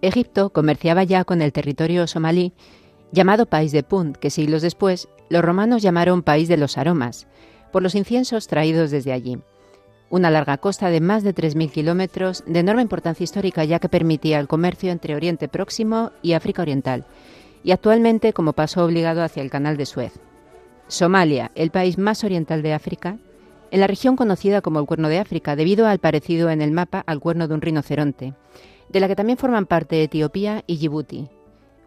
Egipto comerciaba ya con el territorio somalí, llamado País de Punt, que siglos después los romanos llamaron País de los Aromas, por los inciensos traídos desde allí. Una larga costa de más de 3.000 kilómetros, de enorme importancia histórica ya que permitía el comercio entre Oriente Próximo y África Oriental, y actualmente como paso obligado hacia el Canal de Suez. Somalia, el país más oriental de África, en la región conocida como el Cuerno de África, debido al parecido en el mapa al cuerno de un rinoceronte, de la que también forman parte Etiopía y Djibouti.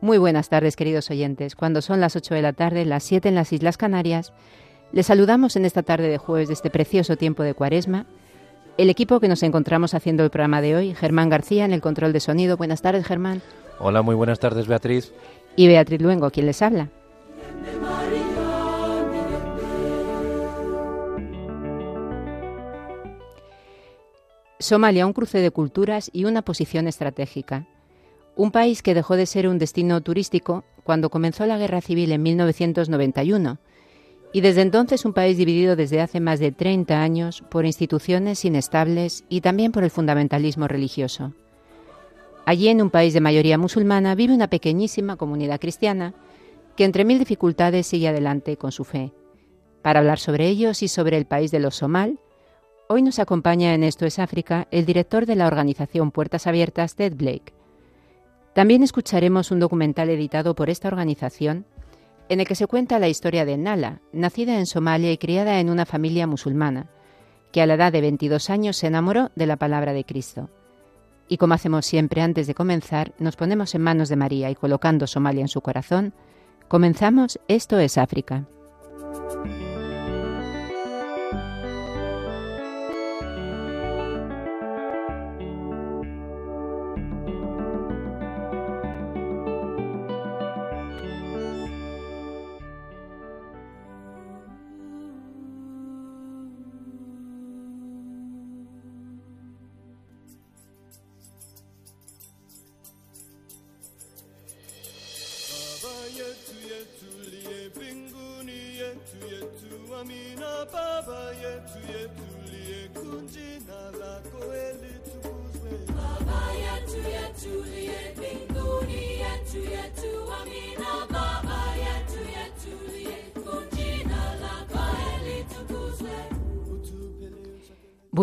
Muy buenas tardes, queridos oyentes. Cuando son las 8 de la tarde, las 7 en las Islas Canarias, les saludamos en esta tarde de jueves de este precioso tiempo de Cuaresma. El equipo que nos encontramos haciendo el programa de hoy, Germán García en el control de sonido. Buenas tardes, Germán. Hola, muy buenas tardes, Beatriz. Y Beatriz Luengo, quien les habla. Somalia, un cruce de culturas y una posición estratégica. Un país que dejó de ser un destino turístico cuando comenzó la guerra civil en 1991 y desde entonces un país dividido desde hace más de 30 años por instituciones inestables y también por el fundamentalismo religioso. Allí, en un país de mayoría musulmana, vive una pequeñísima comunidad cristiana que entre mil dificultades sigue adelante con su fe. Para hablar sobre ellos y sobre el país de los Somal, Hoy nos acompaña en Esto es África el director de la organización Puertas Abiertas, Ted Blake. También escucharemos un documental editado por esta organización en el que se cuenta la historia de Nala, nacida en Somalia y criada en una familia musulmana, que a la edad de 22 años se enamoró de la palabra de Cristo. Y como hacemos siempre antes de comenzar, nos ponemos en manos de María y colocando Somalia en su corazón, comenzamos Esto es África.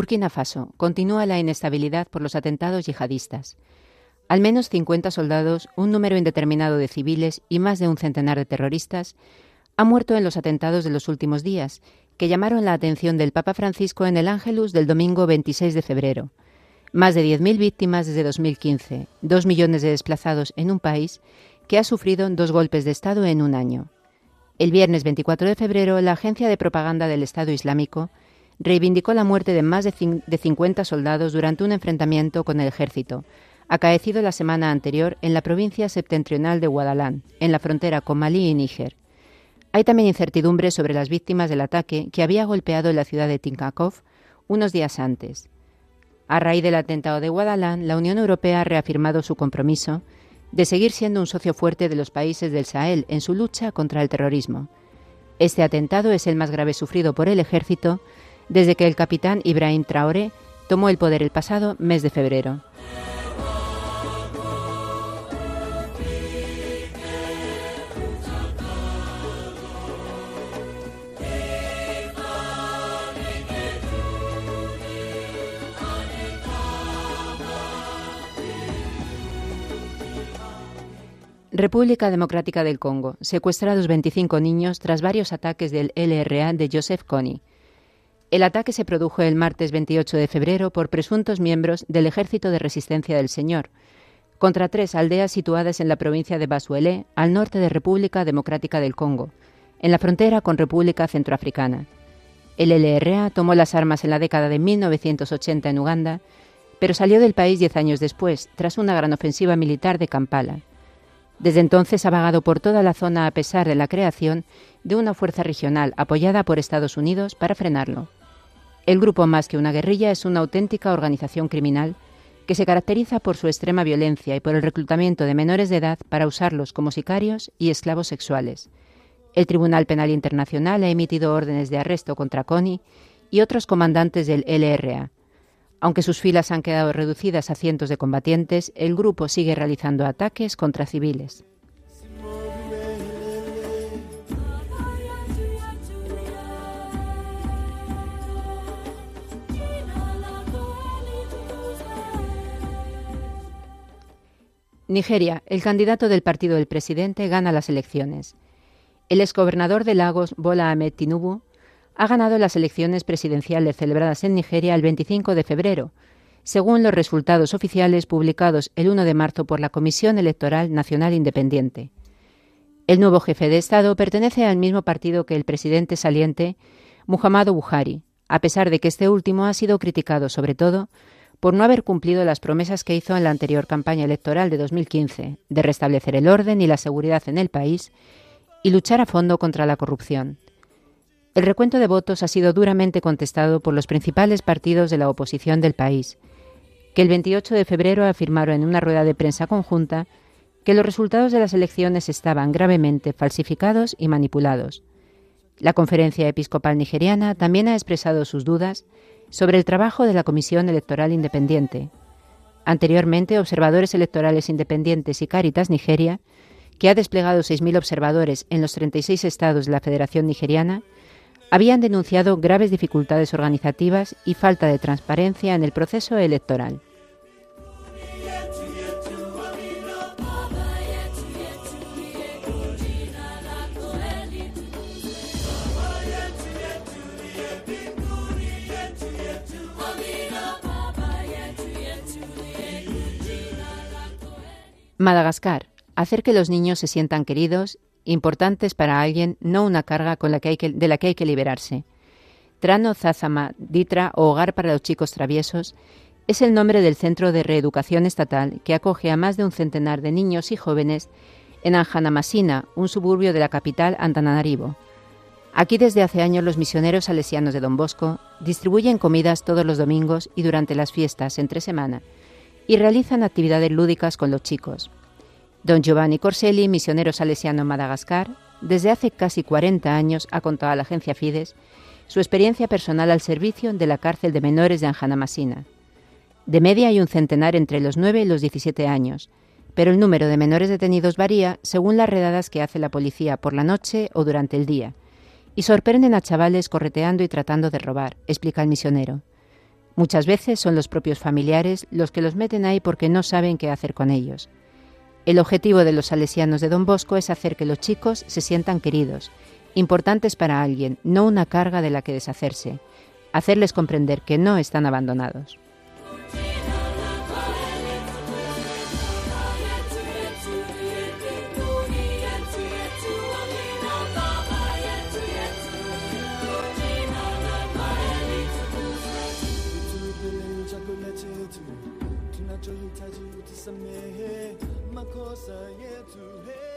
Burkina Faso continúa la inestabilidad por los atentados yihadistas. Al menos 50 soldados, un número indeterminado de civiles y más de un centenar de terroristas han muerto en los atentados de los últimos días, que llamaron la atención del Papa Francisco en el Ángelus del domingo 26 de febrero. Más de 10.000 víctimas desde 2015, dos millones de desplazados en un país que ha sufrido dos golpes de Estado en un año. El viernes 24 de febrero, la agencia de propaganda del Estado Islámico reivindicó la muerte de más de 50 soldados durante un enfrentamiento con el ejército, acaecido la semana anterior en la provincia septentrional de Guadalán, en la frontera con Malí y Níger. Hay también incertidumbre sobre las víctimas del ataque que había golpeado la ciudad de Tinkakov unos días antes. A raíz del atentado de Guadalán, la Unión Europea ha reafirmado su compromiso de seguir siendo un socio fuerte de los países del Sahel en su lucha contra el terrorismo. Este atentado es el más grave sufrido por el ejército desde que el capitán Ibrahim Traoré tomó el poder el pasado mes de febrero. República Democrática del Congo. Secuestrados 25 niños tras varios ataques del LRA de Joseph Kony. El ataque se produjo el martes 28 de febrero por presuntos miembros del Ejército de Resistencia del Señor, contra tres aldeas situadas en la provincia de Basuelé, al norte de República Democrática del Congo, en la frontera con República Centroafricana. El LRA tomó las armas en la década de 1980 en Uganda, pero salió del país diez años después, tras una gran ofensiva militar de Kampala. Desde entonces ha vagado por toda la zona a pesar de la creación de una fuerza regional apoyada por Estados Unidos para frenarlo. El grupo Más que una guerrilla es una auténtica organización criminal que se caracteriza por su extrema violencia y por el reclutamiento de menores de edad para usarlos como sicarios y esclavos sexuales. El Tribunal Penal Internacional ha emitido órdenes de arresto contra Connie y otros comandantes del LRA. Aunque sus filas han quedado reducidas a cientos de combatientes, el grupo sigue realizando ataques contra civiles. Nigeria. El candidato del partido del presidente gana las elecciones. El exgobernador de Lagos, Bola Ahmed Tinubu, ha ganado las elecciones presidenciales celebradas en Nigeria el 25 de febrero, según los resultados oficiales publicados el 1 de marzo por la Comisión Electoral Nacional Independiente. El nuevo jefe de Estado pertenece al mismo partido que el presidente saliente, Muhammadu Buhari, a pesar de que este último ha sido criticado sobre todo por no haber cumplido las promesas que hizo en la anterior campaña electoral de 2015 de restablecer el orden y la seguridad en el país y luchar a fondo contra la corrupción. El recuento de votos ha sido duramente contestado por los principales partidos de la oposición del país, que el 28 de febrero afirmaron en una rueda de prensa conjunta que los resultados de las elecciones estaban gravemente falsificados y manipulados. La Conferencia Episcopal Nigeriana también ha expresado sus dudas sobre el trabajo de la Comisión Electoral Independiente. Anteriormente, observadores electorales independientes y Caritas Nigeria, que ha desplegado 6.000 observadores en los 36 estados de la Federación Nigeriana, habían denunciado graves dificultades organizativas y falta de transparencia en el proceso electoral. Madagascar. Hacer que los niños se sientan queridos, importantes para alguien, no una carga con la que hay que, de la que hay que liberarse. Trano Zazama Ditra o Hogar para los Chicos Traviesos es el nombre del Centro de Reeducación Estatal que acoge a más de un centenar de niños y jóvenes en Anjanamasina, un suburbio de la capital Antananarivo. Aquí desde hace años los misioneros salesianos de Don Bosco distribuyen comidas todos los domingos y durante las fiestas entre semana y realizan actividades lúdicas con los chicos. Don Giovanni Corselli, misionero salesiano en Madagascar, desde hace casi 40 años ha contado a la agencia Fides su experiencia personal al servicio de la cárcel de menores de Anjanamasina. De media hay un centenar entre los 9 y los 17 años, pero el número de menores detenidos varía según las redadas que hace la policía por la noche o durante el día, y sorprenden a chavales correteando y tratando de robar, explica el misionero. Muchas veces son los propios familiares los que los meten ahí porque no saben qué hacer con ellos. El objetivo de los salesianos de Don Bosco es hacer que los chicos se sientan queridos, importantes para alguien, no una carga de la que deshacerse, hacerles comprender que no están abandonados. 就太轻易地赦免，马可萨耶主嘿。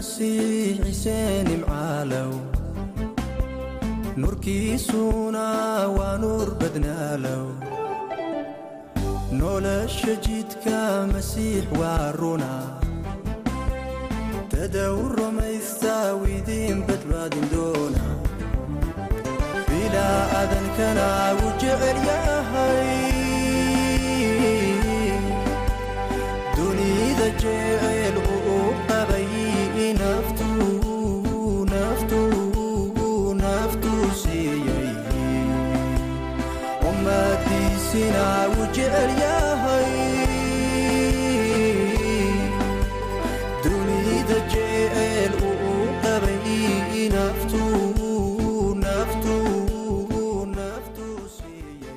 ناسي حسين معالو نوركيسونا ونور بدنالو. نولش جيتك مسيح وارونا تدور ما يستاوي دين بدبادين دونا. بلا أذن كنا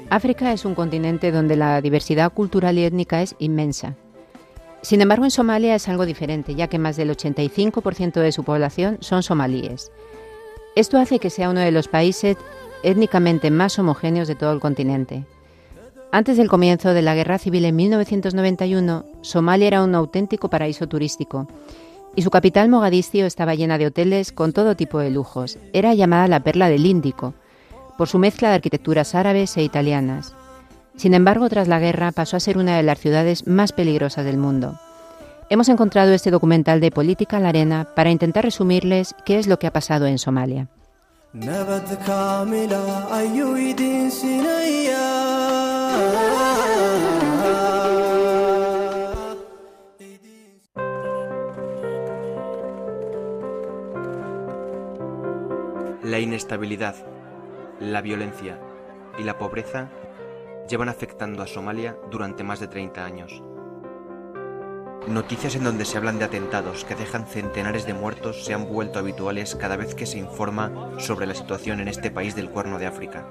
África es un continente donde la diversidad cultural y étnica es inmensa. Sin embargo, en Somalia es algo diferente, ya que más del 85% de su población son somalíes. Esto hace que sea uno de los países étnicamente más homogéneos de todo el continente. Antes del comienzo de la guerra civil en 1991, Somalia era un auténtico paraíso turístico y su capital Mogadiscio estaba llena de hoteles con todo tipo de lujos. Era llamada la perla del Índico por su mezcla de arquitecturas árabes e italianas. Sin embargo, tras la guerra pasó a ser una de las ciudades más peligrosas del mundo. Hemos encontrado este documental de Política a la Arena para intentar resumirles qué es lo que ha pasado en Somalia. La inestabilidad, la violencia y la pobreza llevan afectando a Somalia durante más de 30 años. Noticias en donde se hablan de atentados que dejan centenares de muertos se han vuelto habituales cada vez que se informa sobre la situación en este país del Cuerno de África.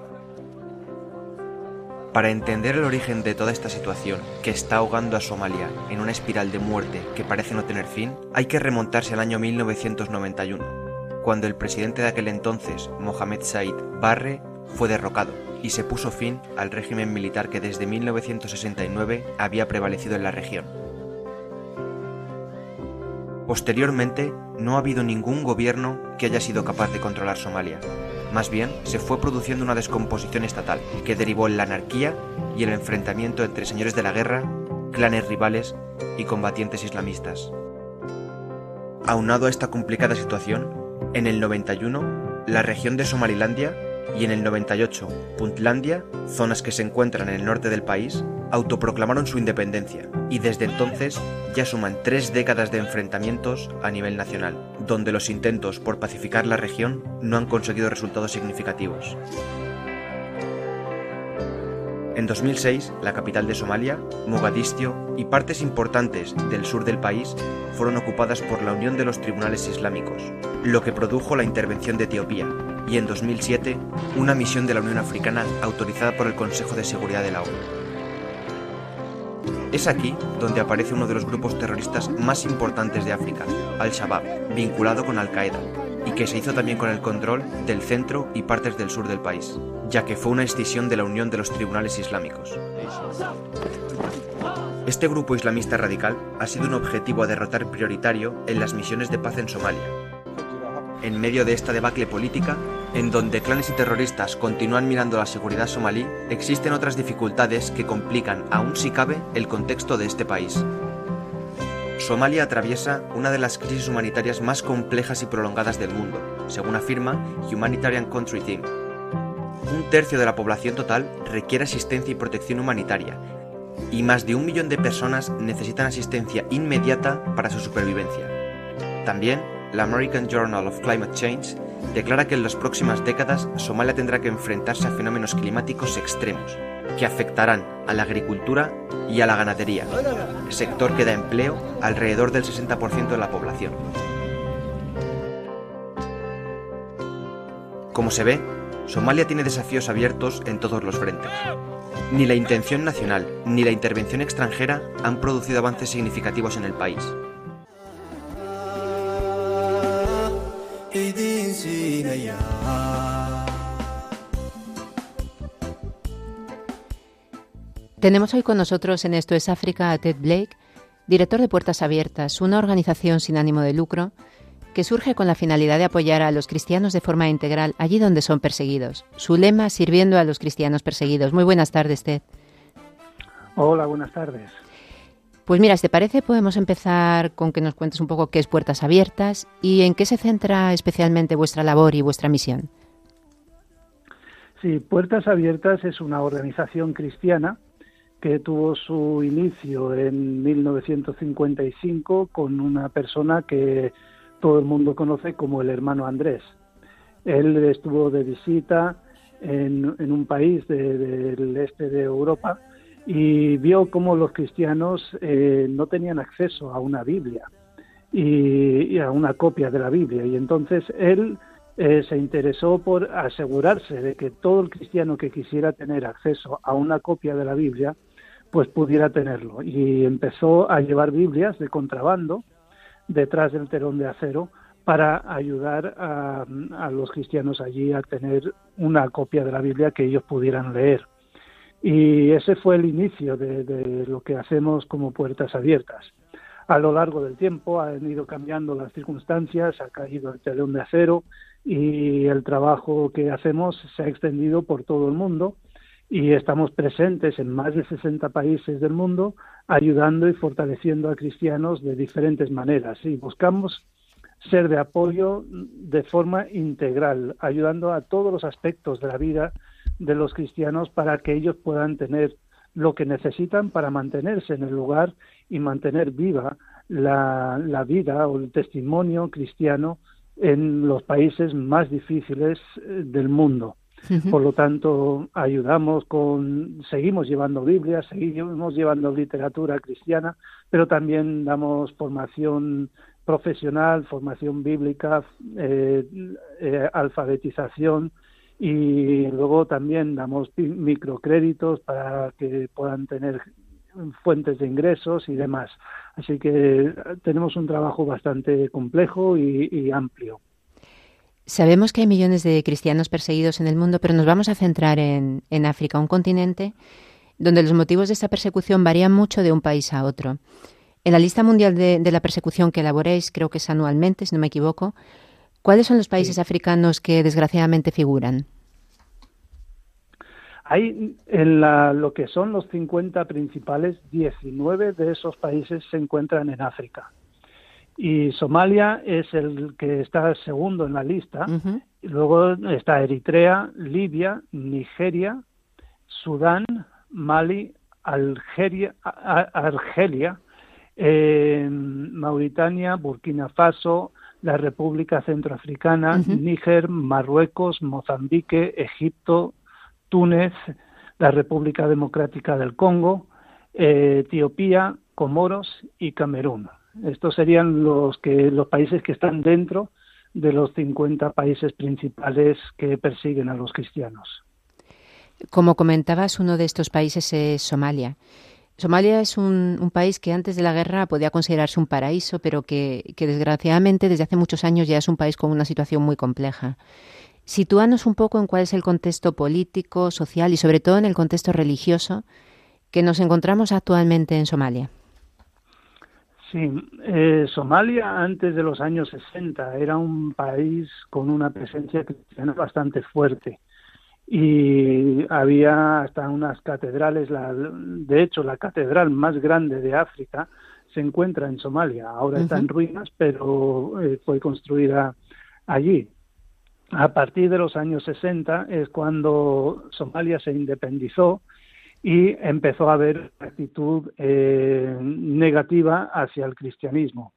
Para entender el origen de toda esta situación que está ahogando a Somalia en una espiral de muerte que parece no tener fin, hay que remontarse al año 1991, cuando el presidente de aquel entonces, Mohamed Said Barre, fue derrocado y se puso fin al régimen militar que desde 1969 había prevalecido en la región. Posteriormente, no ha habido ningún gobierno que haya sido capaz de controlar Somalia. Más bien, se fue produciendo una descomposición estatal que derivó en la anarquía y el enfrentamiento entre señores de la guerra, clanes rivales y combatientes islamistas. Aunado a esta complicada situación, en el 91, la región de Somalilandia y en el 98, Puntlandia, zonas que se encuentran en el norte del país, autoproclamaron su independencia y desde entonces ya suman tres décadas de enfrentamientos a nivel nacional, donde los intentos por pacificar la región no han conseguido resultados significativos. En 2006, la capital de Somalia, Mogadiscio y partes importantes del sur del país fueron ocupadas por la Unión de los Tribunales Islámicos, lo que produjo la intervención de Etiopía, y en 2007, una misión de la Unión Africana autorizada por el Consejo de Seguridad de la ONU. Es aquí donde aparece uno de los grupos terroristas más importantes de África, Al-Shabaab, vinculado con Al-Qaeda, y que se hizo también con el control del centro y partes del sur del país, ya que fue una escisión de la Unión de los Tribunales Islámicos. Este grupo islamista radical ha sido un objetivo a derrotar prioritario en las misiones de paz en Somalia. En medio de esta debacle política, en donde clanes y terroristas continúan mirando la seguridad somalí, existen otras dificultades que complican, aún si cabe, el contexto de este país. Somalia atraviesa una de las crisis humanitarias más complejas y prolongadas del mundo, según afirma Humanitarian Country Team. Un tercio de la población total requiere asistencia y protección humanitaria, y más de un millón de personas necesitan asistencia inmediata para su supervivencia. También, la American Journal of Climate Change declara que en las próximas décadas Somalia tendrá que enfrentarse a fenómenos climáticos extremos, que afectarán a la agricultura y a la ganadería, sector que da empleo alrededor del 60% de la población. Como se ve, Somalia tiene desafíos abiertos en todos los frentes. Ni la intención nacional ni la intervención extranjera han producido avances significativos en el país. Tenemos hoy con nosotros en Esto es África a Ted Blake, director de Puertas Abiertas, una organización sin ánimo de lucro que surge con la finalidad de apoyar a los cristianos de forma integral allí donde son perseguidos. Su lema, sirviendo a los cristianos perseguidos. Muy buenas tardes, Ted. Hola, buenas tardes. Pues mira, si te parece, podemos empezar con que nos cuentes un poco qué es Puertas Abiertas y en qué se centra especialmente vuestra labor y vuestra misión. Sí, Puertas Abiertas es una organización cristiana que tuvo su inicio en 1955 con una persona que todo el mundo conoce como el hermano Andrés. Él estuvo de visita en, un país del este de Europa y vio cómo los cristianos eh, no tenían acceso a una Biblia y, a una copia de la Biblia. Y entonces él eh, se interesó por asegurarse de que todo el cristiano que quisiera tener acceso a una copia de la Biblia, pues pudiera tenerlo. Y empezó a llevar Biblias de contrabando detrás del telón de acero para ayudar a, los cristianos allí a tener una copia de la Biblia que ellos pudieran leer. Y ese fue el inicio de, lo que hacemos como puertas abiertas. A lo largo del tiempo han ido cambiando las circunstancias, ha caído el telón de acero y el trabajo que hacemos se ha extendido por todo el mundo y estamos presentes en más de 60 países del mundo ayudando y fortaleciendo a cristianos de diferentes maneras y buscamos ser de apoyo de forma integral, ayudando a todos los aspectos de la vida de los cristianos para que ellos puedan tener lo que necesitan para mantenerse en el lugar y mantener viva la, vida o el testimonio cristiano en los países más difíciles eh, del mundo. Por lo tanto, ayudamos con, seguimos llevando Biblia, seguimos llevando literatura cristiana, pero también damos formación profesional, formación bíblica, eh, eh, alfabetización, y luego también damos microcréditos para que puedan tener fuentes de ingresos y demás. Así que tenemos un trabajo bastante complejo y, amplio. Sabemos que hay millones de cristianos perseguidos en el mundo, pero nos vamos a centrar en, África, un continente donde los motivos de esta persecución varían mucho de un país a otro. En la lista mundial de, la persecución que elaboréis, creo que es anualmente, si no me equivoco, ¿Cuáles son los países africanos que desgraciadamente figuran? Hay en lo que son los 50 principales, 19 de esos países se encuentran en África. Y Somalia es el que está segundo en la lista. Luego está Eritrea, Libia, Nigeria, Sudán, Mali, Algeria, Argelia, eh, Mauritania, Burkina Faso, la República Centroafricana, Níger, Marruecos, Mozambique, Egipto, Túnez, la República Democrática del Congo, eh, Etiopía, Comoros y Camerún. Estos serían los que los países que están dentro de los 50 países principales que persiguen a los cristianos. Como comentabas, uno de estos países es Somalia. Somalia es un, país que antes de la guerra podía considerarse un paraíso, pero que, desgraciadamente desde hace muchos años ya es un país con una situación muy compleja. Sitúanos un poco en cuál es el contexto político, social y sobre todo en el contexto religioso que nos encontramos actualmente en Somalia. Sí, eh, Somalia antes de los años 60 era un país con una presencia cristiana bastante fuerte y había hasta unas catedrales, la, de hecho la catedral más grande de África se encuentra en Somalia, ahora está en ruinas, pero eh, fue construida allí. A partir de los años 60 es cuando Somalia se independizó y empezó a haber actitud eh, negativa hacia el cristianismo.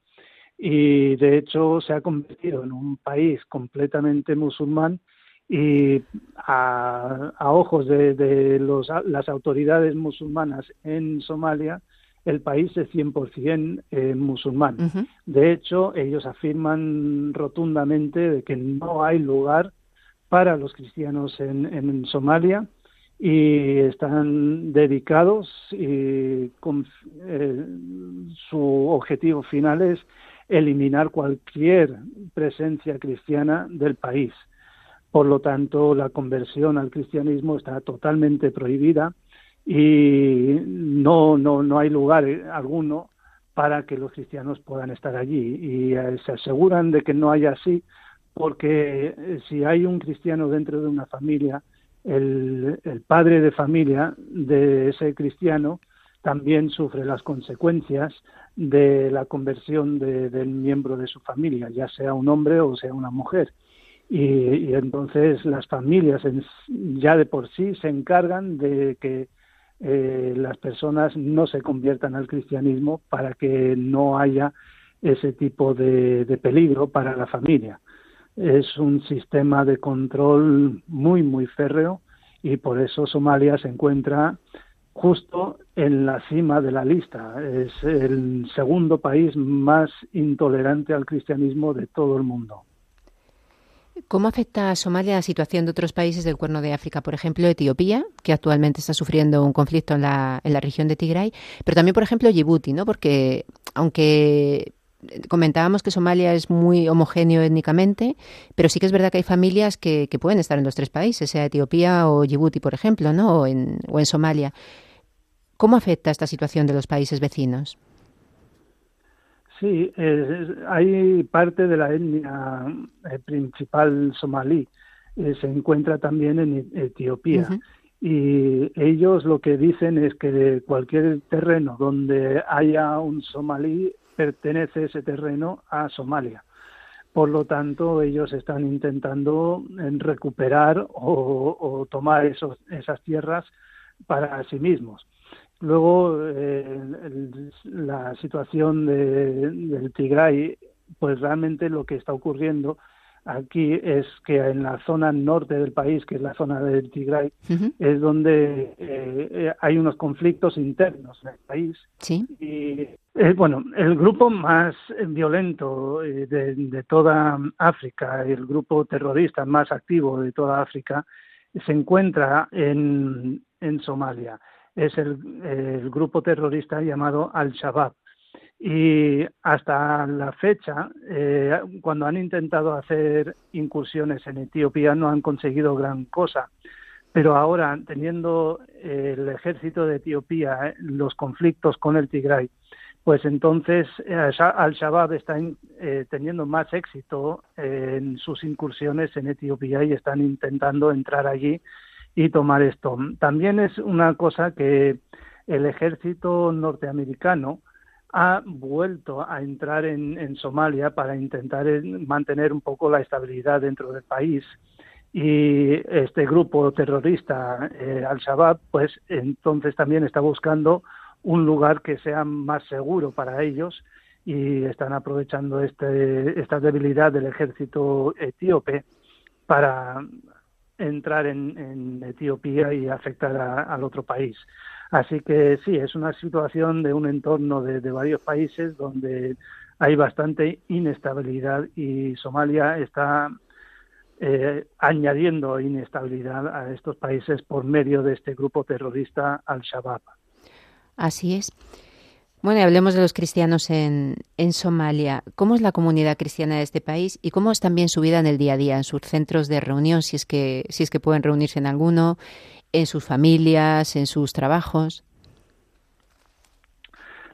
Y de hecho se ha convertido en un país completamente musulmán y a, ojos de, las autoridades musulmanas en Somalia, el país es 100% eh, musulmán. De hecho, ellos afirman rotundamente de que no hay lugar para los cristianos en, Somalia y están dedicados y eh, su objetivo final es eliminar cualquier presencia cristiana del país. Por lo tanto, la conversión al cristianismo está totalmente prohibida y no, no, no hay lugar alguno para que los cristianos puedan estar allí. Y eh, se aseguran de que no haya así, porque eh, si hay un cristiano dentro de una familia, el, padre de familia de ese cristiano también sufre las consecuencias de la conversión del miembro de su familia, ya sea un hombre o sea una mujer. Y, entonces las familias ya de por sí se encargan de que eh, las personas no se conviertan al cristianismo para que no haya ese tipo de, peligro para la familia. Es un sistema de control muy, muy férreo y por eso Somalia se encuentra justo en la cima de la lista. Es el segundo país más intolerante al cristianismo de todo el mundo. ¿Cómo afecta a Somalia la situación de otros países del Cuerno de África? Por ejemplo, Etiopía, que actualmente está sufriendo un conflicto en la, en la región de Tigray, pero también, por ejemplo, Djibouti, ¿no? Porque aunque comentábamos que Somalia es muy homogéneo étnicamente, pero sí que es verdad que hay familias que, que pueden estar en los tres países, sea Etiopía o Djibouti, por ejemplo, ¿no? o, en, o en Somalia. ¿Cómo afecta esta situación de los países vecinos? Sí, hay parte de la etnia eh, principal somalí, eh, se encuentra también en Etiopía. Y ellos lo que dicen es que de cualquier terreno donde haya un somalí, pertenece ese terreno a Somalia. Por lo tanto, ellos están intentando recuperar o, tomar esas tierras para sí mismos. Luego, eh, la situación de, del Tigray, pues realmente lo que está ocurriendo aquí es que en la zona norte del país, que es la zona del Tigray, es donde eh, hay unos conflictos internos en el país. Sí. Y eh, bueno, el grupo más violento de, de, toda África, el grupo terrorista más activo de toda África, se encuentra en, en Somalia es el, grupo terrorista llamado Al-Shabaab. Y hasta la fecha, eh, cuando han intentado hacer incursiones en Etiopía, no han conseguido gran cosa. Pero ahora, teniendo eh, el ejército de Etiopía eh, los conflictos con el Tigray, pues entonces Al-Shabaab está teniendo más éxito en sus incursiones en Etiopía y están intentando entrar allí y tomar esto. También es una cosa que el ejército norteamericano ha vuelto a entrar en, Somalia para intentar mantener un poco la estabilidad dentro del país. Y este grupo terrorista, eh, Al-Shabaab, pues entonces también está buscando un lugar que sea más seguro para ellos y están aprovechando este, esta debilidad del ejército etíope para entrar en, Etiopía y afectar al otro país. Así que sí, es una situación de un entorno de, varios países donde hay bastante inestabilidad y Somalia está eh, añadiendo inestabilidad a estos países por medio de este grupo terrorista Al-Shabaab. Así es. Bueno, y hablemos de los cristianos en, en, Somalia. ¿Cómo es la comunidad cristiana de este país y cómo es también su vida en el día a día, en sus centros de reunión, si es que, si es que pueden reunirse en alguno, en sus familias, en sus trabajos?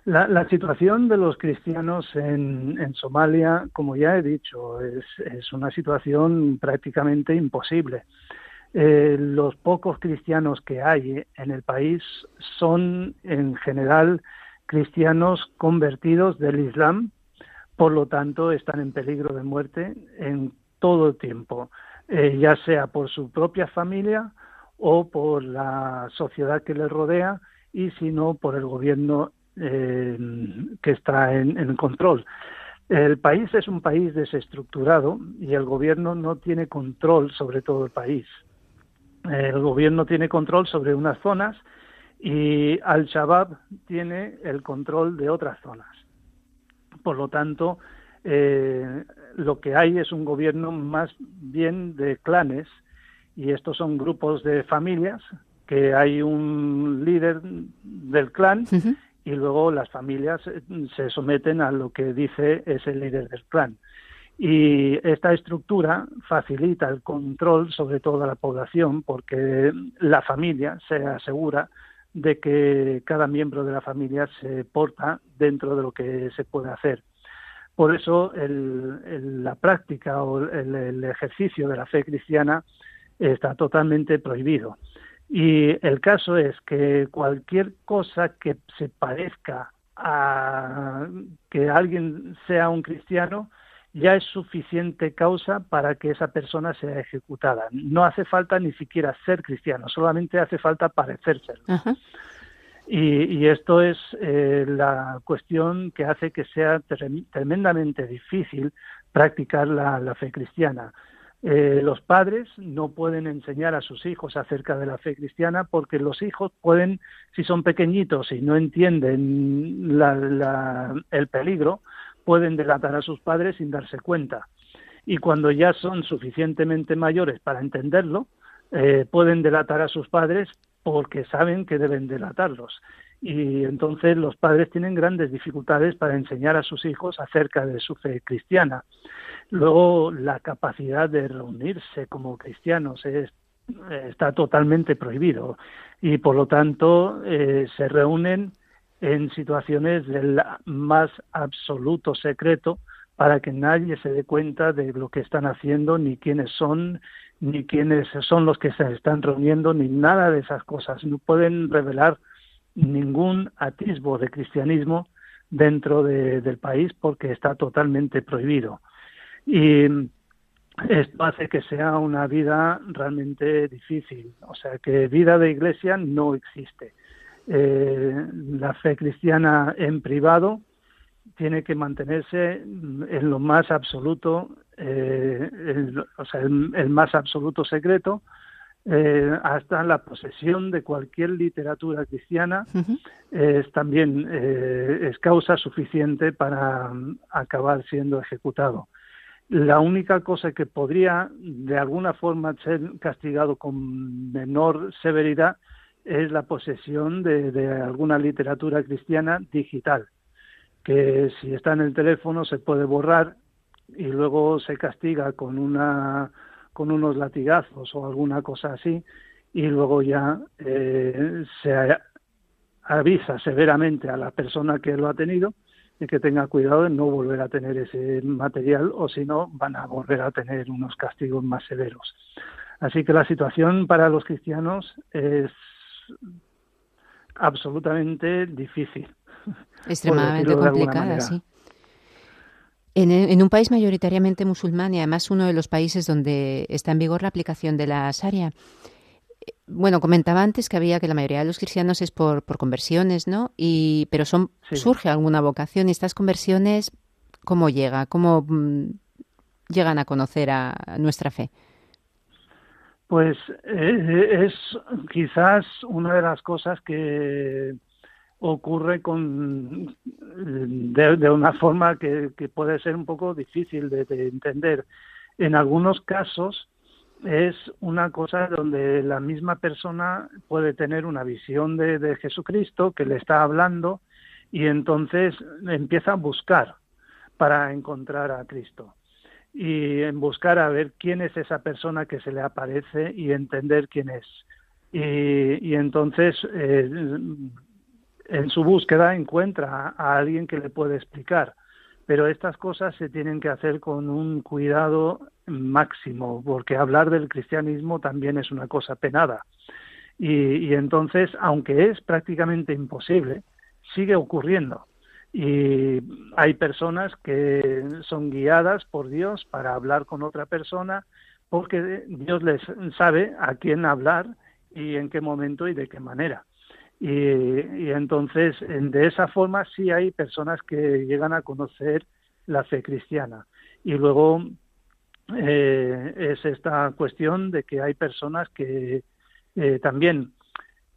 La, situación de los cristianos en, Somalia, como ya he dicho, es, es una situación prácticamente imposible. Eh, los pocos cristianos que hay en el país son en general cristianos convertidos del Islam, por lo tanto están en peligro de muerte en todo el tiempo, eh, ya sea por su propia familia o por la sociedad que les rodea y si no por el gobierno eh, que está en, control. El país es un país desestructurado y el gobierno no tiene control sobre todo el país. El gobierno tiene control sobre unas zonas y Al-Shabaab tiene el control de otras zonas. Por lo tanto, eh, lo que hay es un gobierno más bien de clanes y estos son grupos de familias que hay un líder del clan y luego las familias eh, se someten a lo que dice ese líder del clan. Y esta estructura facilita el control sobre toda la población porque la familia se asegura de que cada miembro de la familia se porta dentro de lo que se puede hacer. Por eso la práctica o el, ejercicio de la fe cristiana está totalmente prohibido. Y el caso es que cualquier cosa que se parezca a que alguien sea un cristiano ya es suficiente causa para que esa persona sea ejecutada. No hace falta ni siquiera ser cristiano, solamente hace falta parecérselo. Y, esto es eh, la cuestión que hace que sea tremendamente difícil practicar la fe cristiana. Eh, los padres no pueden enseñar a sus hijos acerca de la fe cristiana porque los hijos pueden, si son pequeñitos y no entienden el peligro, pueden delatar a sus padres sin darse cuenta. Y cuando ya son suficientemente mayores para entenderlo, eh, pueden delatar a sus padres porque saben que deben delatarlos. Y entonces los padres tienen grandes dificultades para enseñar a sus hijos acerca de su fe cristiana. Luego, la capacidad de reunirse como cristianos está totalmente prohibido y, por lo tanto, eh, se reúnen en situaciones del más absoluto secreto para que nadie se dé cuenta de lo que están haciendo, ni quiénes son, ni quiénes son los que se están reuniendo, ni nada de esas cosas. No pueden revelar ningún atisbo de cristianismo dentro del país porque está totalmente prohibido. Y esto hace que sea una vida realmente difícil. O sea, que vida de iglesia no existe. Eh, la fe cristiana en privado tiene que mantenerse en lo más absoluto, eh, o sea, el, más absoluto secreto, eh, hasta la posesión de cualquier literatura cristiana es también es causa suficiente para acabar siendo ejecutado. La única cosa que podría de alguna forma ser castigado con menor severidad es la posesión de, alguna literatura cristiana digital, que si está en el teléfono se puede borrar y luego se castiga con una con unos latigazos o alguna cosa así y luego ya eh, se avisa severamente a la persona que lo ha tenido y que tenga cuidado de no volver a tener ese material o si no van a volver a tener unos castigos más severos. Así que la situación para los cristianos es absolutamente difícil. Extremadamente complicada, sí. En, en, un país mayoritariamente musulmán y además uno de los países donde está en vigor la aplicación de la Sharia, bueno, comentaba antes que había que la mayoría de los cristianos es por, por conversiones, ¿no? Y, pero son, surge alguna vocación y estas conversiones, ¿cómo llega? ¿Cómo mm, llegan a conocer a, nuestra fe? Pues eh, es quizás una de las cosas que ocurre con de, una forma que, puede ser un poco difícil de entender. En algunos casos, es una cosa donde la misma persona puede tener una visión de, Jesucristo que le está hablando y entonces empieza a buscar para encontrar a Cristo y en buscar a ver quién es esa persona que se le aparece y entender quién es. Y, entonces eh, en su búsqueda encuentra a alguien que le puede explicar pero estas cosas se tienen que hacer con un cuidado máximo, porque hablar del cristianismo también es una cosa penada. Y, entonces, aunque es prácticamente imposible, sigue ocurriendo. Y hay personas que son guiadas por Dios para hablar con otra persona porque Dios les sabe a quién hablar y en qué momento y de qué manera. Y, entonces, de esa forma sí hay personas que llegan a conocer la fe cristiana. Y luego eh, es esta cuestión de que hay personas que eh, también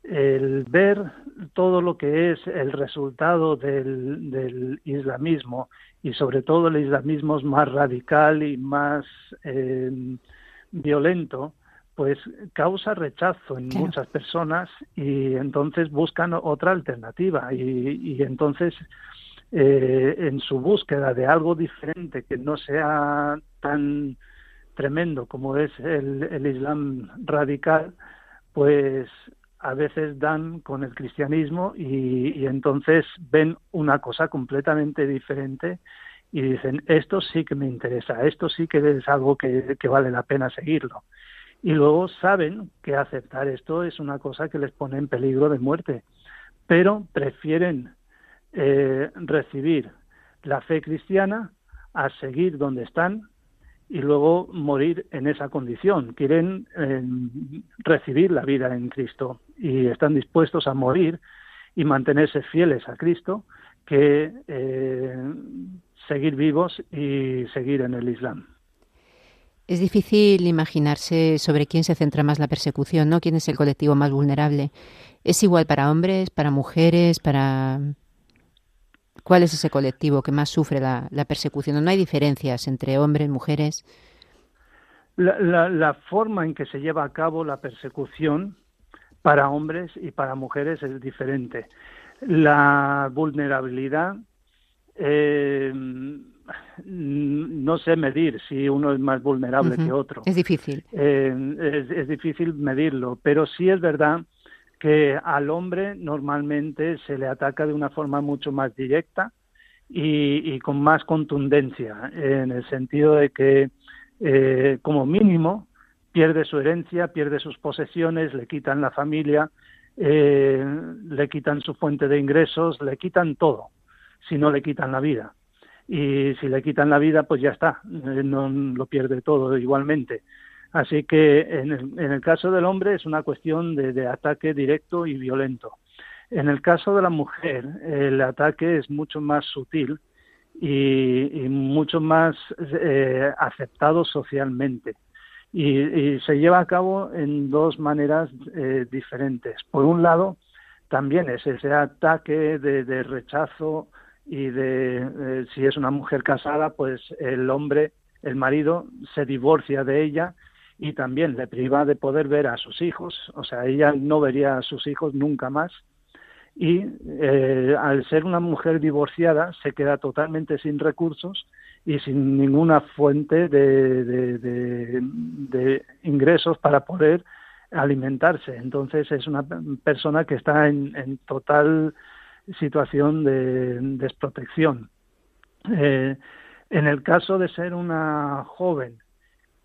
el ver todo lo que es el resultado del, islamismo y sobre todo el islamismo es más radical y más eh, violento, pues causa rechazo en muchas personas y entonces buscan otra alternativa. Y, entonces eh, en su búsqueda de algo diferente que no sea tan tremendo como es el, el Islam radical, pues a veces dan con el cristianismo y, entonces ven una cosa completamente diferente y dicen, esto sí que me interesa, esto sí que es algo que vale la pena seguirlo y luego saben que aceptar esto es una cosa que les pone en peligro de muerte, pero prefieren eh, recibir la fe cristiana a seguir donde están y luego morir en esa condición. Quieren eh, recibir la vida en Cristo y están dispuestos a morir y mantenerse fieles a Cristo que eh, seguir vivos y seguir en el Islam. Es difícil imaginarse sobre quién se centra más la persecución, ¿no? ¿Quién es el colectivo más vulnerable? ¿Es igual para hombres, para mujeres, para... ¿Cuál es ese colectivo que más sufre la, persecución? ¿No hay diferencias entre hombres, mujeres? La, la, forma en que se lleva a cabo la persecución para hombres y para mujeres es diferente. La vulnerabilidad eh, no sé medir si uno es más vulnerable que otro. Es difícil. Eh, es, difícil medirlo, pero sí es verdad que al hombre normalmente se le ataca de una forma mucho más directa y, con más contundencia, en el sentido de que, eh, como mínimo, pierde su herencia, pierde sus posesiones, le quitan la familia, eh, le quitan su fuente de ingresos, le quitan todo, si no le quitan la vida y si le quitan la vida, pues ya está, eh, no lo pierde todo igualmente. Así que en el, en el caso del hombre es una cuestión de, ataque directo y violento. En el caso de la mujer, el ataque es mucho más sutil y, mucho más eh, aceptado socialmente. Y, se lleva a cabo en dos maneras eh, diferentes. Por un lado, también es ese ataque de rechazo y de eh, si es una mujer casada, pues el hombre, el marido, se divorcia de ella y también le priva de poder ver a sus hijos, o sea, ella no vería a sus hijos nunca más y eh, al ser una mujer divorciada se queda totalmente sin recursos y sin ninguna fuente de, de, ingresos para poder alimentarse. Entonces es una persona que está en, en total situación de desprotección. Eh, en el caso de ser una joven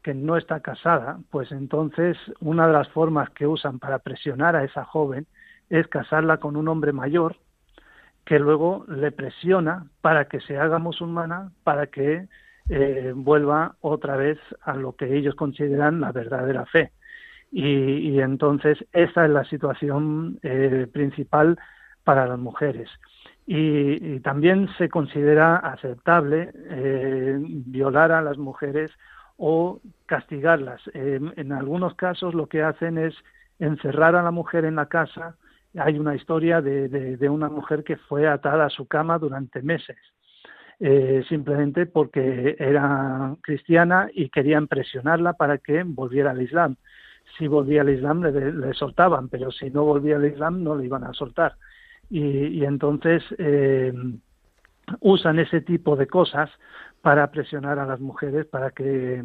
que no está casada, pues entonces una de las formas que usan para presionar a esa joven es casarla con un hombre mayor que luego le presiona para que se haga musulmana, para que eh, vuelva otra vez a lo que ellos consideran la verdadera fe. Y, entonces esa es la situación eh, principal para las mujeres. Y, también se considera aceptable eh, violar a las mujeres o castigarlas. en algunos casos lo que hacen es encerrar a la mujer en la casa. Hay una historia de, una mujer que fue atada a su cama durante meses, eh, simplemente porque era cristiana y querían presionarla para que volviera al Islam. Si volvía al Islam le soltaban, pero si no volvía al Islam no le iban a soltar y, entonces eh, usan ese tipo de cosas para presionar a las mujeres para que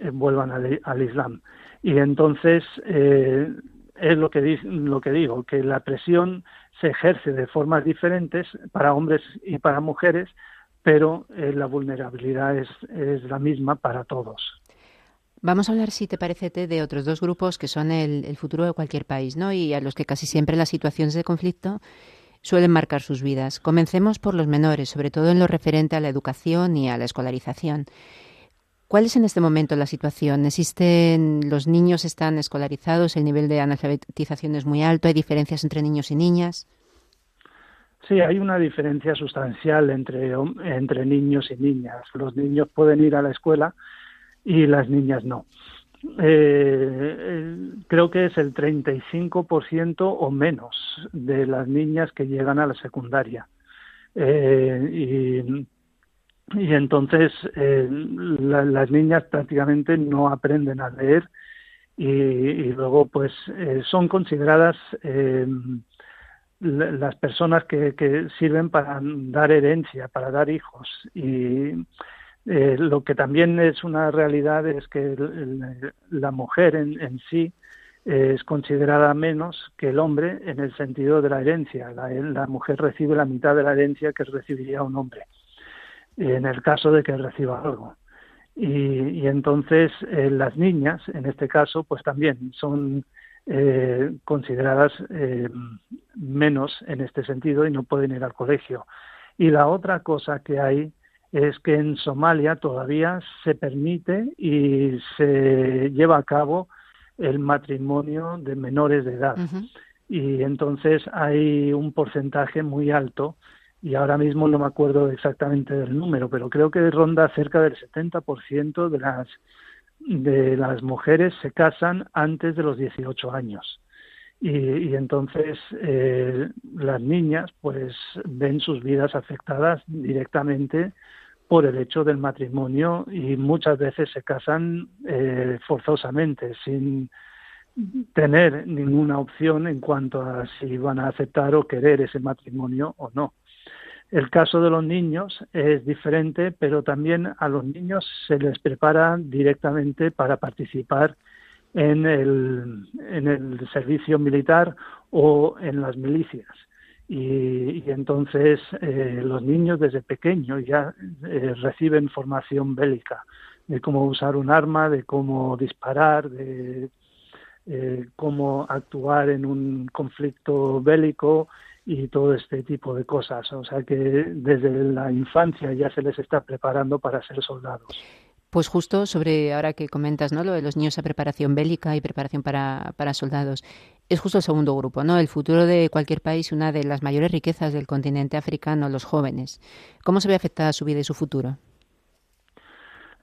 eh, vuelvan al, Islam. Y entonces eh, es lo que, lo que digo, que la presión se ejerce de formas diferentes para hombres y para mujeres, pero la vulnerabilidad es la misma para todos. Vamos a hablar, si te parece, de otros dos grupos que son el, futuro de cualquier país, ¿no? Y a los que casi siempre las situaciones de conflicto suelen marcar sus vidas. Comencemos por los menores, sobre todo en lo referente a la educación y a la escolarización. ¿Cuál es en este momento la situación? ¿Existen los niños están escolarizados? ¿El nivel de analfabetización es muy alto? ¿Hay diferencias entre niños y niñas? Sí, hay una diferencia sustancial entre, entre niños y niñas. Los niños pueden ir a la escuela, y las niñas no. Eh, creo que es el 35% o menos de las niñas que llegan a la secundaria. Eh, y, entonces eh, las niñas prácticamente no aprenden a leer y, luego pues son consideradas las personas que, que, sirven para dar herencia, para dar hijos. Y eh, lo que también es una realidad es que la mujer en, sí es considerada menos que el hombre en el sentido de la herencia. La, mujer recibe la mitad de la herencia que recibiría un hombre, en el caso de que reciba algo. Y, entonces eh, las niñas, en este caso, pues también son eh, consideradas eh, menos en este sentido y no pueden ir al colegio. Y la otra cosa que hay es que en Somalia todavía se permite y se lleva a cabo el matrimonio de menores de edad. Y entonces hay un porcentaje muy alto y ahora mismo no me acuerdo exactamente del número, pero creo que ronda cerca del 70% de las de las mujeres se casan antes de los 18 años. Y, entonces eh, las niñas pues ven sus vidas afectadas directamente por el hecho del matrimonio y muchas veces se casan eh, forzosamente sin tener ninguna opción en cuanto a si van a aceptar o querer ese matrimonio o no. El caso de los niños es diferente, pero también a los niños se les prepara directamente para participar en el, en el servicio militar o en las milicias. Y, entonces eh, los niños desde pequeños ya eh, reciben formación bélica de cómo usar un arma, de cómo disparar, de eh, cómo actuar en un conflicto bélico y todo este tipo de cosas. O sea que desde la infancia ya se les está preparando para ser soldados. Pues justo sobre ahora que comentas, ¿no? Lo de los niños a preparación bélica y preparación para, para soldados. Es justo el segundo grupo, ¿no? El futuro de cualquier país, una de las mayores riquezas del continente africano, los jóvenes. ¿Cómo se ve afectada su vida y su futuro?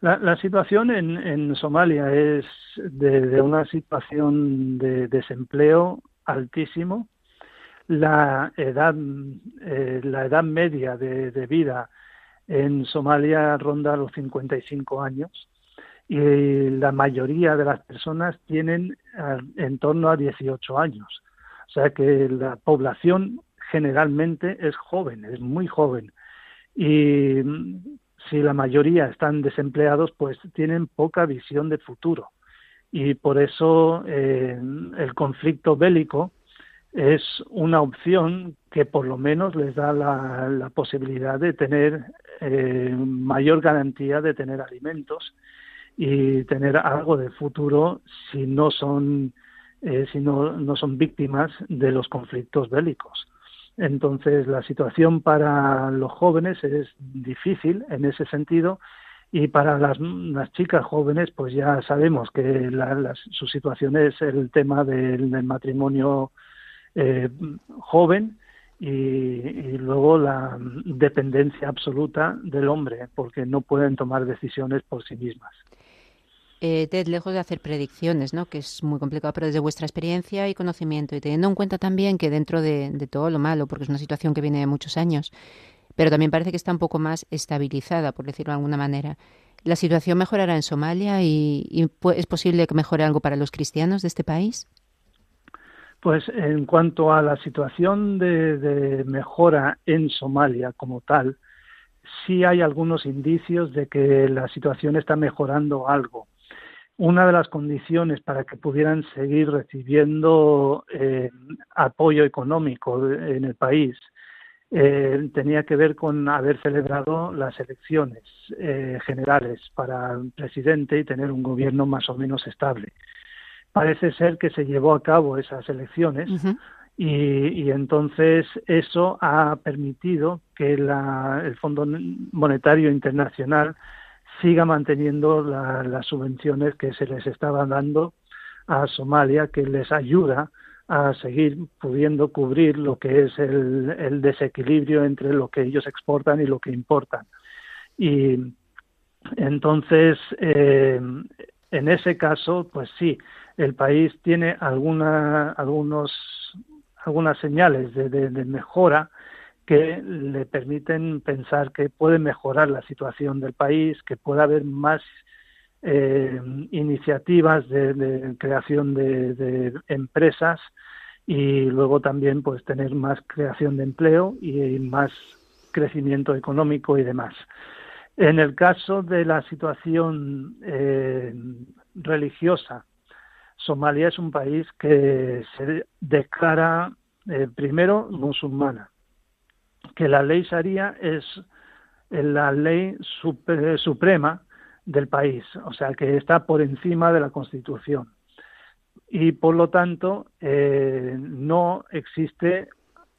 La, la situación en, en, Somalia es de, de, una situación de desempleo altísimo, la edad, eh, la edad media de, vida en Somalia ronda los 55 años y la mayoría de las personas tienen en torno a 18 años. O sea que la población generalmente es joven, es muy joven. Y si la mayoría están desempleados, pues tienen poca visión de futuro. Y por eso eh, el conflicto bélico es una opción que por lo menos les da la, posibilidad de tener eh, mayor garantía de tener alimentos y tener algo de futuro si no son eh, si no, no son víctimas de los conflictos bélicos. Entonces la situación para los jóvenes es difícil en ese sentido y para las, las chicas jóvenes pues ya sabemos que su situación es el tema del matrimonio eh, joven y, luego la dependencia absoluta del hombre, porque no pueden tomar decisiones por sí mismas. Eh, Ted, lejos de hacer predicciones, ¿no? que es muy complicado, pero desde vuestra experiencia y conocimiento, y teniendo en cuenta también que dentro de, todo lo malo, porque es una situación que viene de muchos años, pero también parece que está un poco más estabilizada, por decirlo de alguna manera. ¿La situación mejorará en Somalia y es posible que mejore algo para los cristianos de este país? Pues en cuanto a la situación de, mejora en Somalia como tal, sí hay algunos indicios de que la situación está mejorando algo. Una de las condiciones para que pudieran seguir recibiendo eh, apoyo económico en el país eh, tenía que ver con haber celebrado las elecciones eh, generales para presidente y tener un gobierno más o menos estable. Parece ser que se llevó a cabo esas elecciones y, entonces eso ha permitido que el Fondo Monetario Internacional siga manteniendo las subvenciones que se les estaba dando a Somalia, que les ayuda a seguir pudiendo cubrir lo que es el, desequilibrio entre lo que ellos exportan y lo que importan. Y entonces, eh, en ese caso, pues sí, el país tiene algunos, algunas señales de, mejora que le permiten pensar que puede mejorar la situación del país, que puede haber más eh, iniciativas de, creación de, empresas y luego también pues tener más creación de empleo y más crecimiento económico y demás. En el caso de la situación eh, religiosa Somalia es un país que se declara eh, primero musulmana, que la ley sharia es la ley suprema del país, o sea que está por encima de la Constitución. Y por lo tanto, eh, no existe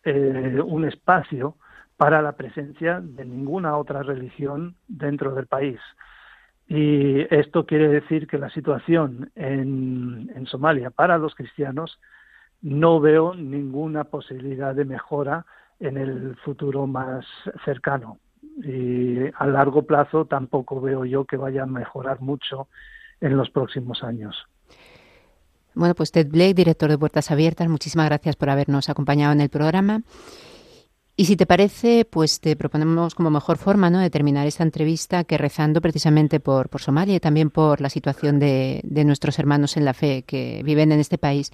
eh, un espacio para la presencia de ninguna otra religión dentro del país. Y esto quiere decir que la situación en Somalia para los cristianos no veo ninguna posibilidad de mejora en el futuro más cercano y a largo plazo tampoco veo yo que vaya a mejorar mucho en los próximos años. Bueno, pues Ted Blake, director de Puertas Abiertas, muchísimas gracias por habernos acompañado en el programa. Y si te parece, pues te proponemos como mejor forma ¿no? de terminar esta entrevista que rezando precisamente por, por Somalia y también por la situación de, de nuestros hermanos en la fe que viven en este país.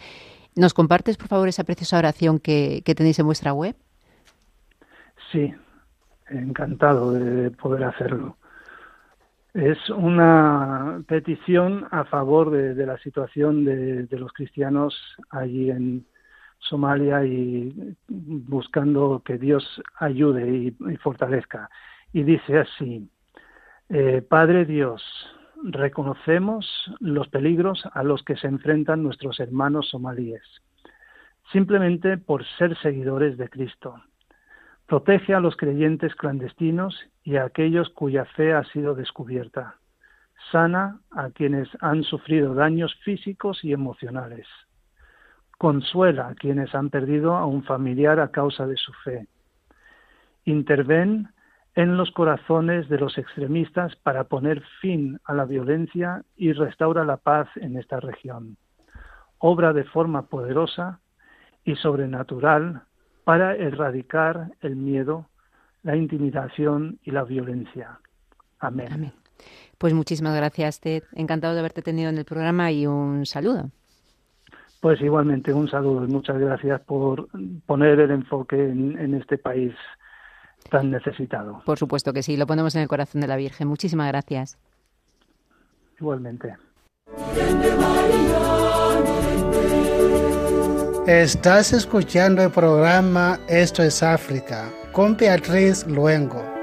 ¿Nos compartes, por favor, esa preciosa oración que, que tenéis en vuestra web? Sí, encantado de poder hacerlo. Es una petición a favor de, la situación de, los cristianos allí en Somalia y buscando que Dios ayude y, fortalezca. Y dice así, eh, Padre Dios, reconocemos los peligros a los que se enfrentan nuestros hermanos somalíes, simplemente por ser seguidores de Cristo Protege a los creyentes clandestinos y a aquellos cuya fe ha sido descubierta. Sana a quienes han sufrido daños físicos y emocionales. Consuela a quienes han perdido a un familiar a causa de su fe. Interven en los corazones de los extremistas para poner fin a la violencia y restaura la paz en esta región. Obra de forma poderosa y sobrenatural para erradicar el miedo, la intimidación y la violencia. Amén. Pues muchísimas gracias, Ted. Encantado de haberte tenido en el programa y un saludo. Pues igualmente un saludo y muchas gracias por poner el enfoque en, en este país tan necesitado. Por supuesto que sí, lo ponemos en el corazón de la Virgen. Muchísimas gracias. Igualmente. Estás escuchando el programa Esto es África con Beatriz Luengo.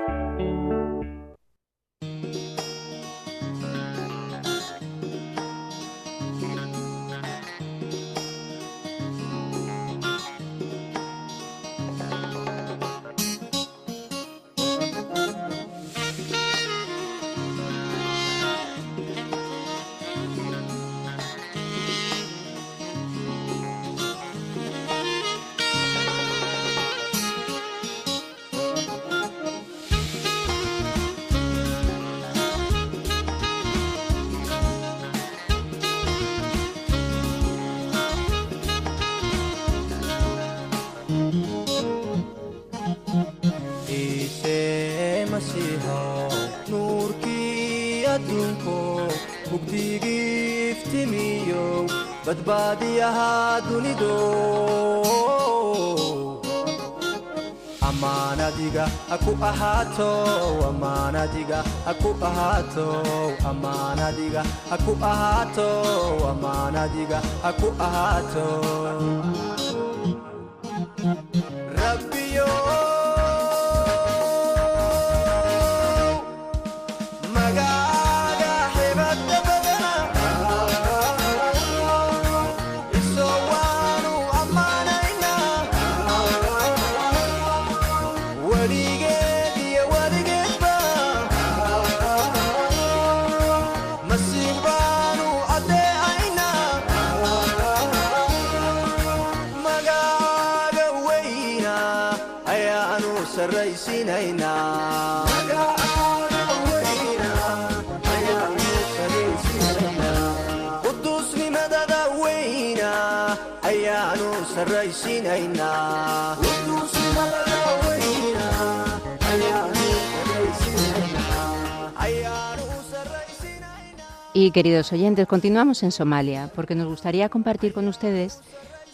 Y queridos oyentes, continuamos en Somalia porque nos gustaría compartir con ustedes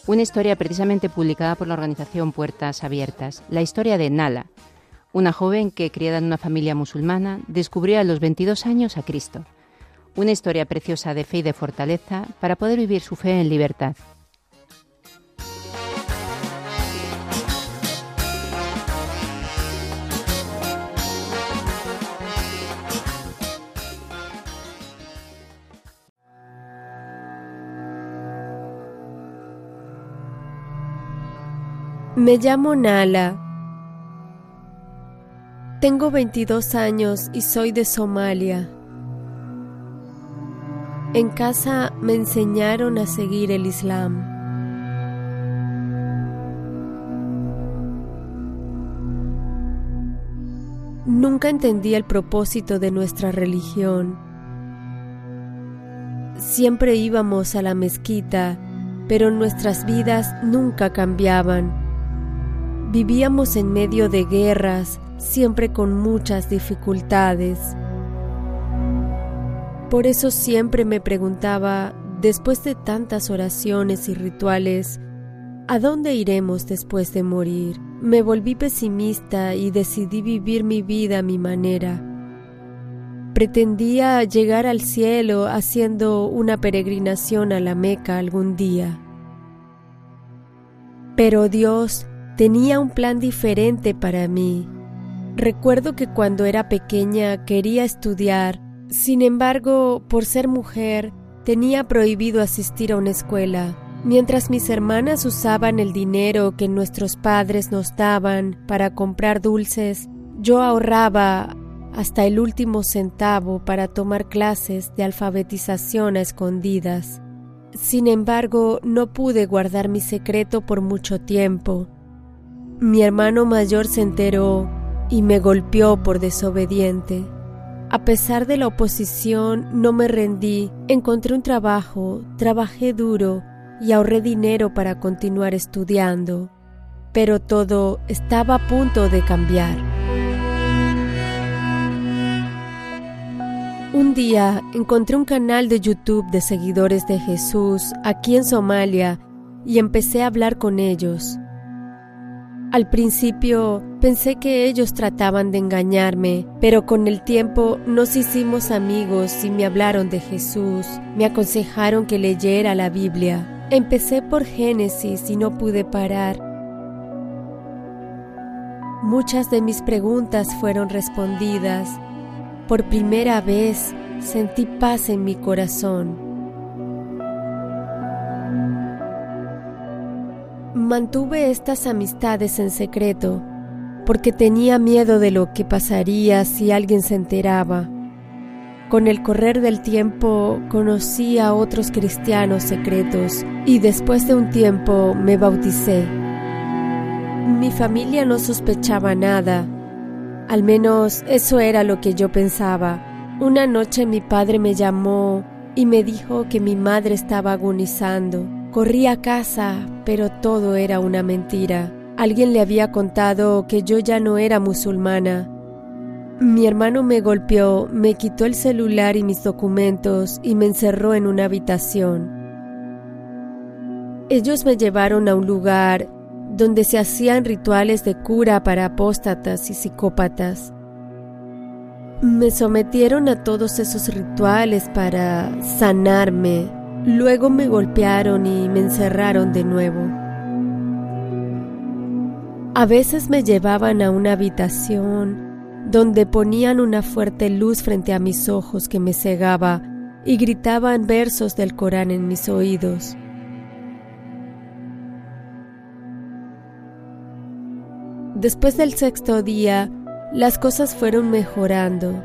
una historia precisamente publicada por la organización Puertas Abiertas, la historia de Nala, una joven que, criada en una familia musulmana, descubrió a los 22 años a Cristo. Una historia preciosa de fe y de fortaleza para poder vivir su fe en libertad. Me llamo Nala. Tengo 22 años y soy de Somalia. En casa me enseñaron a seguir el Islam. Nunca entendí el propósito de nuestra religión. Siempre íbamos a la mezquita, pero nuestras vidas nunca cambiaban. Vivíamos en medio de guerras, siempre con muchas dificultades. Por eso siempre me preguntaba, después de tantas oraciones y rituales, ¿a dónde iremos después de morir? Me volví pesimista y decidí vivir mi vida a mi manera. Pretendía llegar al cielo haciendo una peregrinación a la Meca algún día. Pero Dios tenía un plan diferente para mí. Recuerdo que cuando era pequeña quería estudiar, sin embargo, por ser mujer, tenía prohibido asistir a una escuela. Mientras mis hermanas usaban el dinero que nuestros padres nos daban para comprar dulces, yo ahorraba hasta el último centavo para tomar clases de alfabetización a escondidas. Sin embargo, no pude guardar mi secreto por mucho tiempo. Mi hermano mayor se enteró y me golpeó por desobediente. A pesar de la oposición, no me rendí, encontré un trabajo, trabajé duro y ahorré dinero para continuar estudiando, pero todo estaba a punto de cambiar. Un día encontré un canal de YouTube de seguidores de Jesús aquí en Somalia y empecé a hablar con ellos. Al principio pensé que ellos trataban de engañarme, pero con el tiempo nos hicimos amigos y me hablaron de Jesús, me aconsejaron que leyera la Biblia. Empecé por Génesis y no pude parar. Muchas de mis preguntas fueron respondidas. Por primera vez sentí paz en mi corazón. Mantuve estas amistades en secreto porque tenía miedo de lo que pasaría si alguien se enteraba. Con el correr del tiempo conocí a otros cristianos secretos y después de un tiempo me bauticé. Mi familia no sospechaba nada, al menos eso era lo que yo pensaba. Una noche mi padre me llamó y me dijo que mi madre estaba agonizando. Corrí a casa, pero todo era una mentira. Alguien le había contado que yo ya no era musulmana mi hermano me golpeó, me quitó el celular y mis documentos y me encerró en una habitación. Ellos me llevaron a un lugar donde se hacían rituales de cura para apóstatas y psicópatas. Me sometieron a todos esos rituales para sanarme. Luego me golpearon y me encerraron de nuevo. A veces me llevaban a una habitación donde ponían una fuerte luz frente a mis ojos que me cegaba y gritaban versos del Corán en mis oídos. Después del sexto día, las cosas fueron mejorando.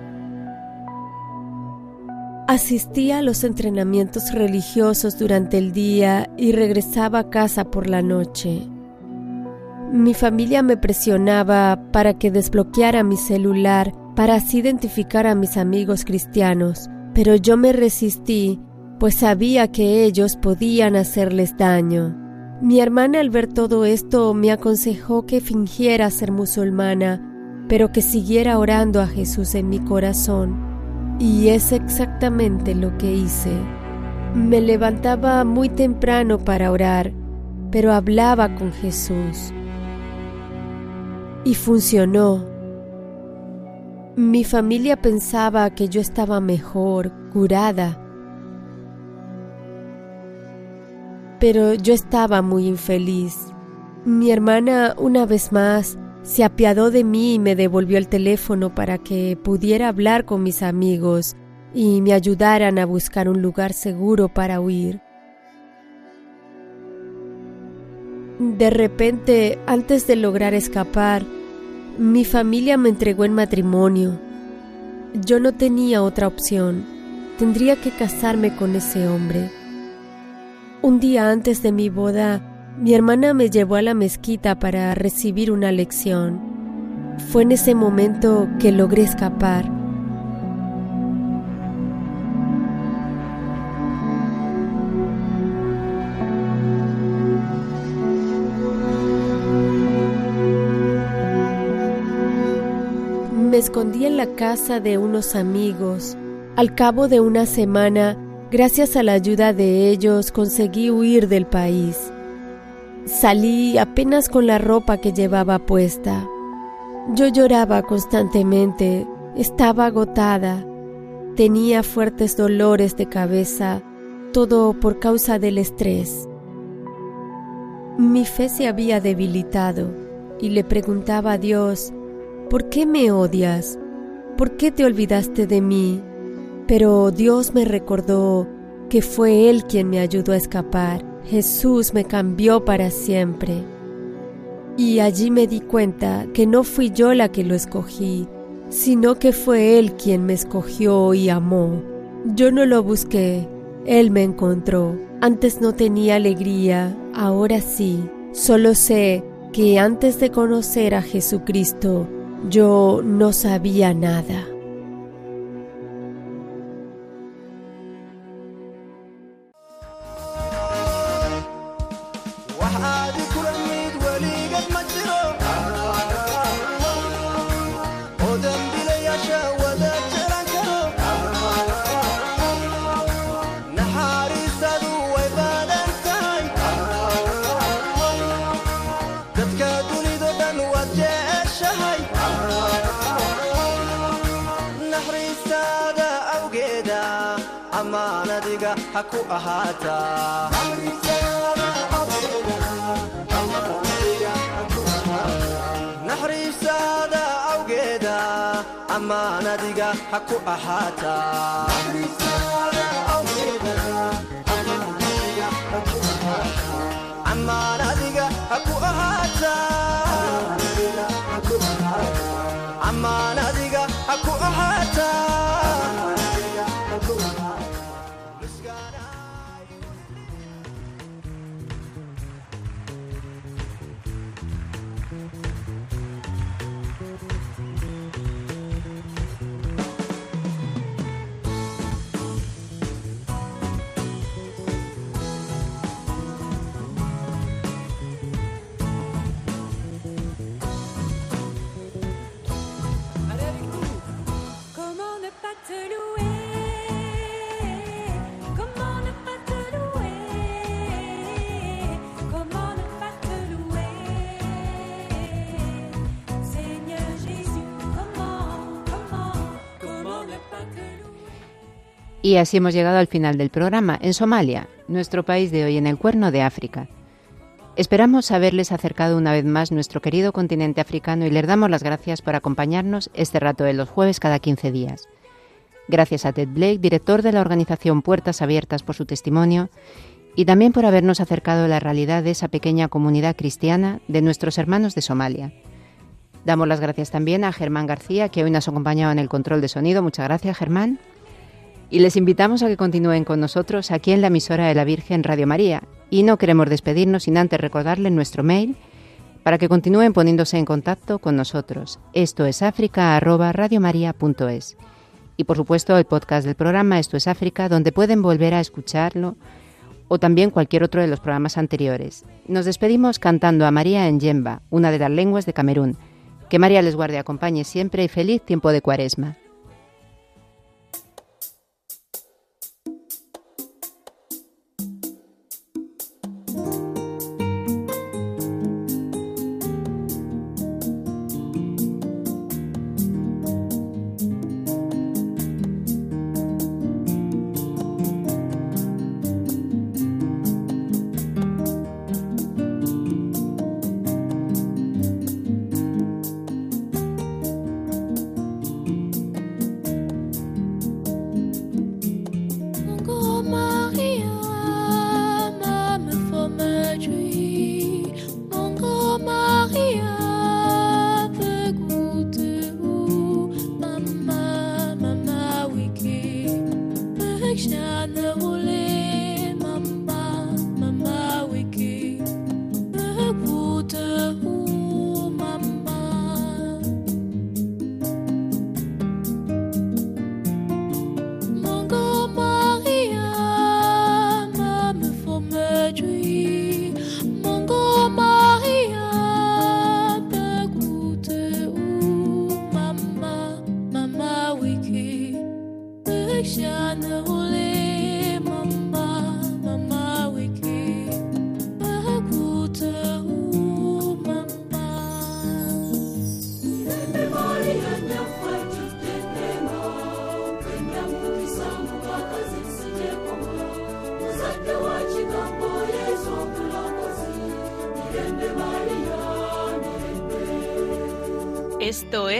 Asistía a los entrenamientos religiosos durante el día y regresaba a casa por la noche. Mi familia me presionaba para que desbloqueara mi celular para así identificar a mis amigos cristianos, pero yo me resistí, pues sabía que ellos podían hacerles daño. Mi hermana al ver todo esto me aconsejó que fingiera ser musulmana, pero que siguiera orando a Jesús en mi corazón. Y es exactamente lo que hice. Me levantaba muy temprano para orar, pero hablaba con Jesús y funcionó. Mi familia pensaba que yo estaba mejor, curada, pero yo estaba muy infeliz. Mi hermana, una vez más, se apiadó de mí y me devolvió el teléfono para que pudiera hablar con mis amigos y me ayudaran a buscar un lugar seguro para huir. De repente, antes de lograr escapar, mi familia me entregó en matrimonio. Yo no tenía otra opción. Tendría que casarme con ese hombre. Un día antes de mi boda, mi hermana me llevó a la mezquita para recibir una lección. Fue en ese momento que logré escapar. Me escondí en la casa de unos amigos. Al cabo de una semana, gracias a la ayuda de ellos, conseguí huir del país. Salí apenas con la ropa que llevaba puesta. Yo lloraba constantemente, estaba agotada, tenía fuertes dolores de cabeza, todo por causa del estrés. Mi fe se había debilitado y le preguntaba a Dios, ¿por qué me odias? ¿Por qué te olvidaste de mí? Pero Dios me recordó que fue Él quien me ayudó a escapar. Jesús me cambió para siempre. Y allí me di cuenta que no fui yo la que lo escogí, sino que fue Él quien me escogió y amó. Yo no lo busqué, Él me encontró. Antes no tenía alegría, ahora sí. Solo sé que antes de conocer a Jesucristo, yo no sabía nada. Y así hemos llegado al final del programa, en Somalia, nuestro país de hoy en el cuerno de África. Esperamos haberles acercado una vez más nuestro querido continente africano y les damos las gracias por acompañarnos este rato de los jueves cada 15 días. Gracias a Ted Blake, director de la organización Puertas Abiertas, por su testimonio y también por habernos acercado a la realidad de esa pequeña comunidad cristiana de nuestros hermanos de Somalia. Damos las gracias también a Germán García, que hoy nos acompañado en el control de sonido. Muchas gracias, Germán. Y les invitamos a que continúen con nosotros aquí en la emisora de la Virgen Radio María. Y no queremos despedirnos sin antes recordarles nuestro mail para que continúen poniéndose en contacto con nosotros. Esto es africa@radiomaria.es. Y por supuesto el podcast del programa Esto es África, donde pueden volver a escucharlo o también cualquier otro de los programas anteriores. Nos despedimos cantando a María en Yemba, una de las lenguas de Camerún. Que María les guarde acompañe siempre y feliz tiempo de cuaresma.